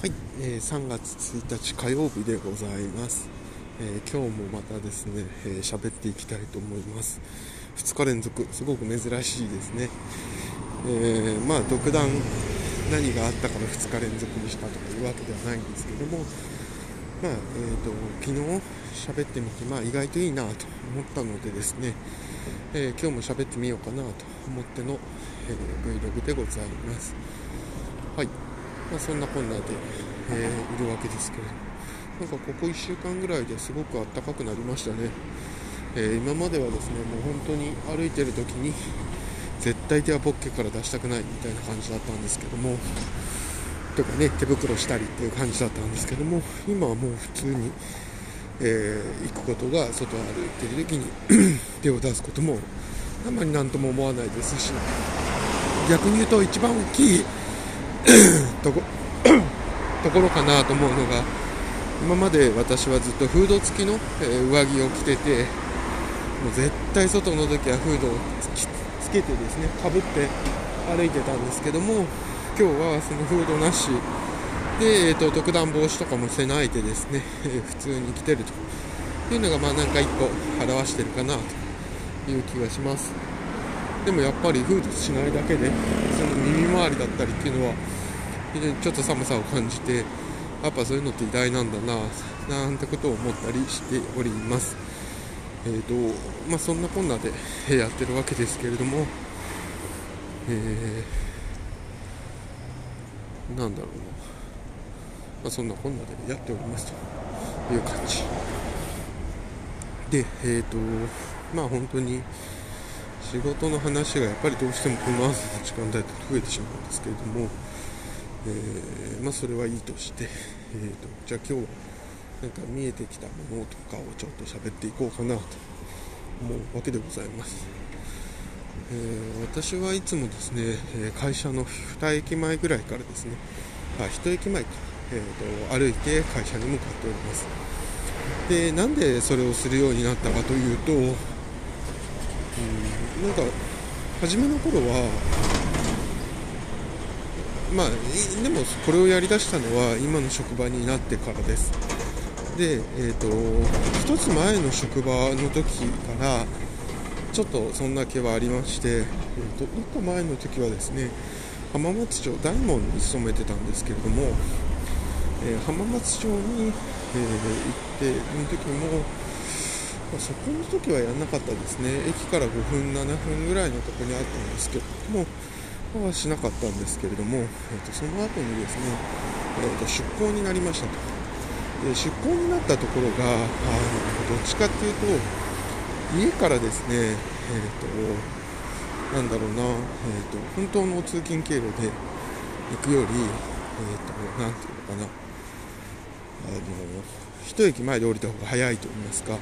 はい、えー、3月1日火曜日でございます、えー今日もまたですねえー、っていきたいと思います。2日連続。すごく珍しいですね。えーまあ独断何があったから2日連続にしたとかいうわけではないんですけどもまあえー、と昨日喋ってみて、まあ、意外といいなと思ったのでですね、えー今日も喋ってみようかなと思っての、えー Vlog でございます。はい、まあ、そんなこんなで、えーいるわけですけれどなんかここ1週間ぐらいですごく暖かくなりましたね、えー今まではですねもう本当に歩いてる時に絶対手はポッケから出したくないみたいな感じだったんですけどもとかね手袋したりっていう感じだったんですけども今はもう普通に、えー行くことが外を歩いてる時に 手を出すこともあんまり何とも思わないですし逆に言うと一番大きいところかなと思うのが今まで私はずっとフード付きの、え上着を着ててもう絶対外の時はフードをつつけてですねかぶって歩いてたんですけども今日はそのフードなし。で、えー、と特段防止とかもしてないでですね、えー普通に着てると。いうのがまあなんか一個表してるかなという気がします。でもやっぱりフードしないだけでその耳周りだったりっていうのは非常にちょっと寒さを感じてやっぱそういうのって偉大なんだななんてことを思ったりしております。えーとまあそんなこんなでやってるわけですけれどもえーなんだろうな、まあ、そんなこんなでやっておりますと。いう感じ。でえーとまあ本当に仕事の話がやっぱりどうしてもこの朝の時間帯って増えてしまうんですけれども、えーまあ、それはいいとして、えー、とじゃあ今日はなんか見えてきたものとかをちょっと喋っていこうかなと思うわけでございます、えー私はいつもですね会社の2駅前ぐらいからですねあ1駅前か、えー、と歩いて会社に向かっております。でなんでそれをするようになったかというとうんなんか初めの頃はまあでもこれをやりだしたのは今の職場になってからです。でえっ、と一つ前の職場の時からちょっとそんな気はありまして、えー、と一個前の時はですね浜松町大門に勤めてたんですけれども、えー浜松町に、えー行っての時もまあそこの時はやんなかったですね。駅から5分7分ぐらいのところにあったんですけどもまあしなかったんですけれども、えー、とその後にですね、えー、と出向になりましたと。で出向になったところがあのどっちかっていうと家からですねえっ、となんだろうな、えー、と本当の通勤経路で行くよりえっ、となんていうのかなあの一駅前で降りた方が早いと言いますか、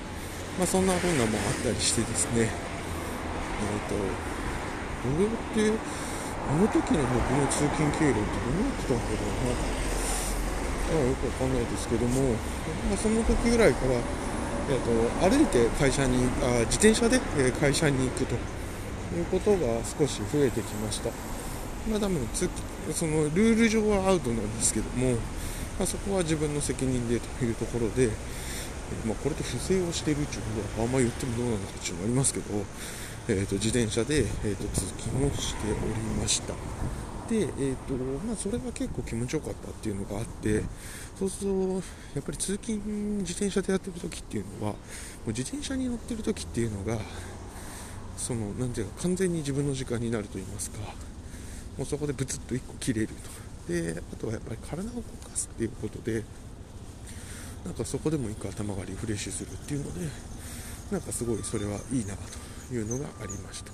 まあ、そんなこんなもあったりしてですね、えっ、と、どうやって、あの時の僕の通勤経路ってどうやってたんだろうな、よくわかんないですけども、まあ、その時ぐらいから、えっと歩いて会社にあ、自転車で会社に行くということが少し増えてきました。まあ、多分そのルール上はアウトなんですけども、まあ、そこは自分の責任でというところで、まあ、これで不正をしているっていうことはあんまり言ってもどうなのかっていうのありますけど、えー、と自転車で、えー、と通勤をしておりました。で、えーとまあ、それが結構気持ちよかったっていうのがあってそうするとやっぱり通勤自転車でやってる時っていうのはもう自転車に乗ってる時っていうのがそのなんていうか完全に自分の時間になると言いますかもうそこでブツッと1個切れると。であとはやっぱり体を動かすっていうことでなんかそこでも1個頭がリフレッシュするっていうのでなんかすごいそれはいいなと。いうのがありました。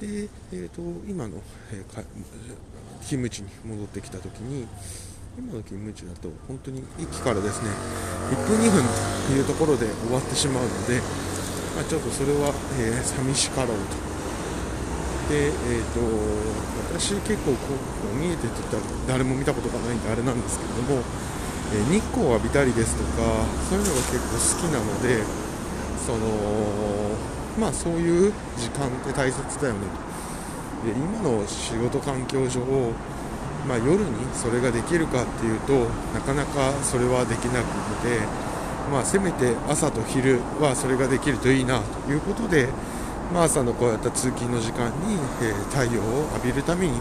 で、えー、と今の、えーか勤務地に戻ってきた時に今の勤務地だと本当に駅からですね1分2分というところで終わってしまうので、まあ、ちょっとそれは、えー寂しかろうと。で、えー、と私結構こう見えてって言ったら誰も見たことがないんであれなんですけれども、え日光を浴びたりですとかそういうのが結構好きなのでそのまあそういう時間って大切だよねとで今の仕事環境上まあ、夜にそれができるかっていうとなかなかそれはできなくて、まあ、せめて朝と昼はそれができるといいなということで、まあ、朝のこうやった通勤の時間に、え、太陽を浴びるために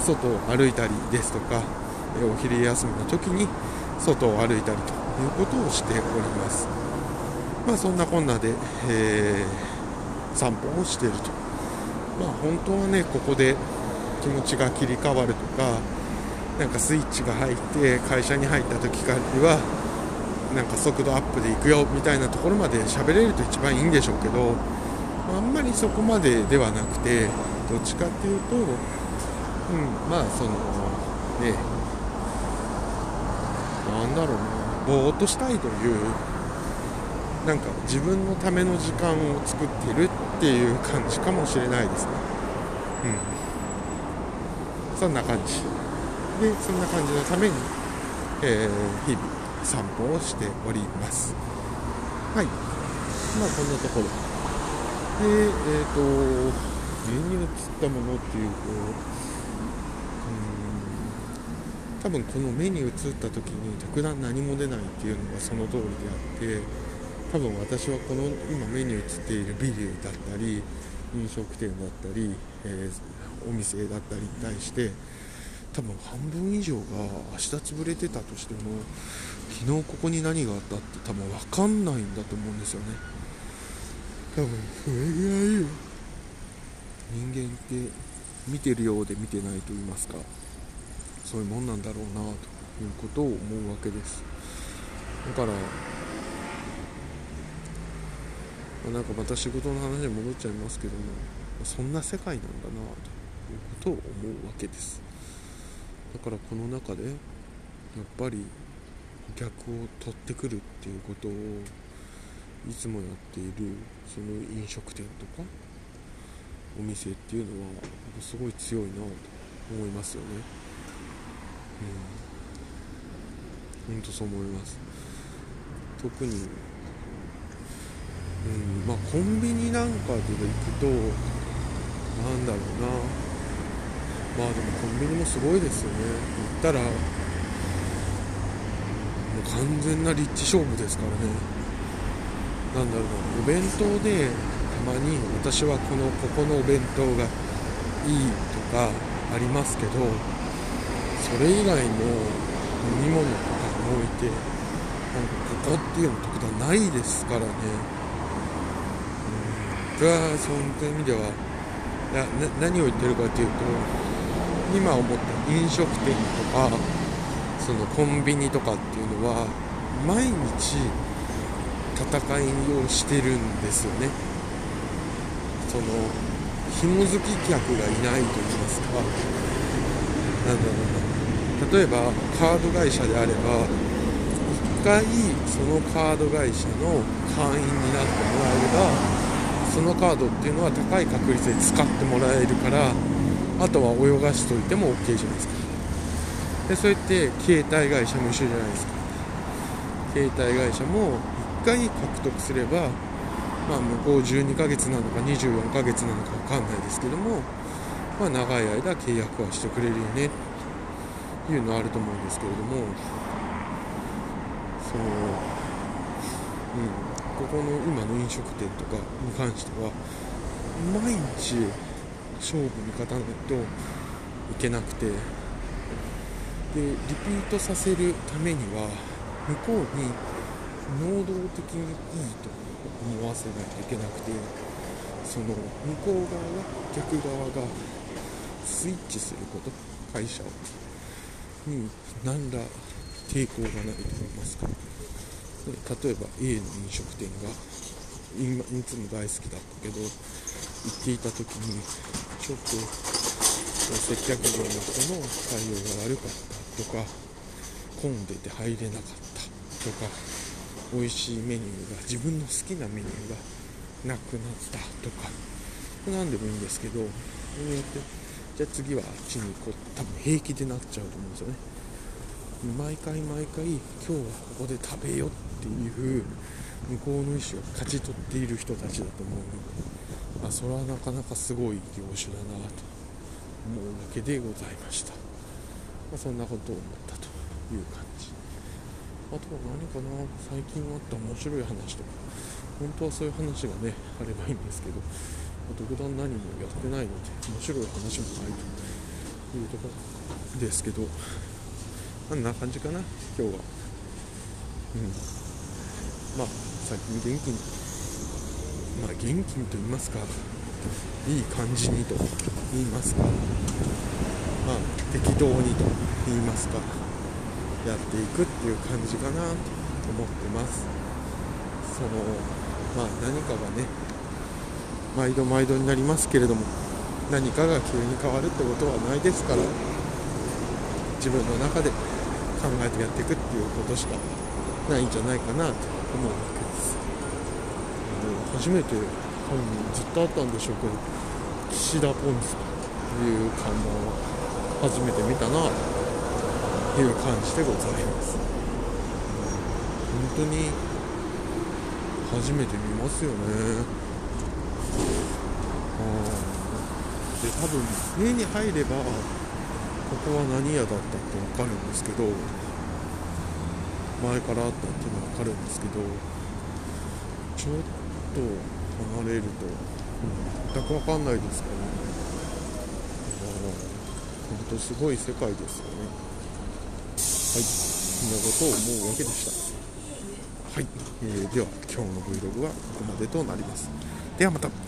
外を歩いたりですとか、え、お昼休みの時に外を歩いたりということをしております。まあ、そんなこんなで、えー、散歩をしていると。まあ、本当はね、ここで気持ちが切り替わるとか、なんかスイッチが入って会社に入った時からはなんか速度アップで行くよみたいなところまで喋れると一番いいんでしょうけどあんまりそこまでではなくてどっちかっていうと、うん、まあそのねなんだろうなぼーっとしたいというなんか自分のための時間を作ってるってていう感じかもしれないですね。うん。そんな感じ。でそんな感じのために、えー、日々散歩をしております。はい。まあこんなところ。でえっ、ー、と目に映ったものっていうとうん多分この目に映った時に特段何も出ないっていうのがその通りであって多分私はこの今目に映っているビルだったり飲食店だったり、えー、お店だったりに対して多分半分以上が明日潰れてたとしても昨日ここに何があったって多分分かんないんだと思うんですよね。多分それぐらい人間って見てるようで見てないと言いますかそういうもんなんだろうなということを思うわけです。だからまなんかまた仕事の話に戻っちゃいますけどもそんな世界なんだなということを思うわけです。だからこの中でやっぱりお客を取ってくるっていうことをいつもやっているその飲食店とかお店っていうのはすごい強いなと思いますよね。うん。本当そう思います。特にうんまあコンビニなんかで行くとなんだろうな。まあでもコンビニもすごいですよね。行ったらもう完全な立地勝負ですからね。なんだろうな。お弁当でたまに私はこのここのお弁当がいいとかありますけどそれ以外の飲み物とかにおいてなんかここっていうの特段ないですからね、うん、僕はそういう意味ではいや何を言ってるかというと今思った飲食店とかそのコンビニとかっていうのは毎日戦いをしてるんですよね。その紐付き客がいないと言いますか。なんだろうな例えばカード会社であれば1回そのカード会社の会員になってもらえればそのカードっていうのは高い確率で使ってもらえるからあとは泳がしといても OK じゃないですか。でそうやって携帯会社も一緒じゃないですか。携帯会社も1回獲得すれば、まあ、向こう12ヶ月なのか24ヶ月なのか分かんないですけども、まあ、長い間契約はしてくれるよね。というのはあると思うんですけれども。そのうん。ここの今の飲食店とかに関しては毎日勝負に勝たないといけなくてでリピートさせるためには向こうに能動的にいいと思わせないといけなくてその向こう側が逆側がスイッチすること会社をに何ら抵抗がないと言いますか。例えば A の飲食店が今いつも大好きだったけど行っていた時にちょっと接客業の人の対応が悪かったとか混んでて入れなかったとか美味しいメニューが自分の好きなメニューがなくなったとか何でもいいんですけどそれによってじゃあ次はあっちに行こう。多分平気でなっちゃうと思うんですよね。毎回毎回今日はここで食べよっていう向こうの意思を勝ち取っている人たちだと思うの。で、あ、それはなかなかすごい業種だなと思うわけでございました。まあ、そんなことを思ったという感じ。あとは何かな。最近あった面白い話とか。本当はそういう話がねあればいいんですけど、特段何もやってないので面白い話もないというところですけど。あんな感じかな今日は。うん。まあ最近元気にまあ元気にと言いますかいい感じにと言いますか。まあ適当にと言いますか。やっていくっていう感じかなと思ってます。そのまあ何かがね毎度毎度になりますけれども何かが急に変わるってことはないですから自分の中で考えてやっていくっていうことしかないんじゃないかなと思うわけです初めて多分ずっとあったんでしょうけど岸田ポンズという看板を初めて見たなという感じでございます。本当に初めて見ますよね。で多分家に入ればここは何屋だったって分かるんですけど前からあったっていうのは分かるんですけどちょっと離れると全く分かんないですからね本当すごい世界ですよね。はい。そんなことを思うわけでした。はい、えー、では今日の Vlog はここまでとなります。ではまた。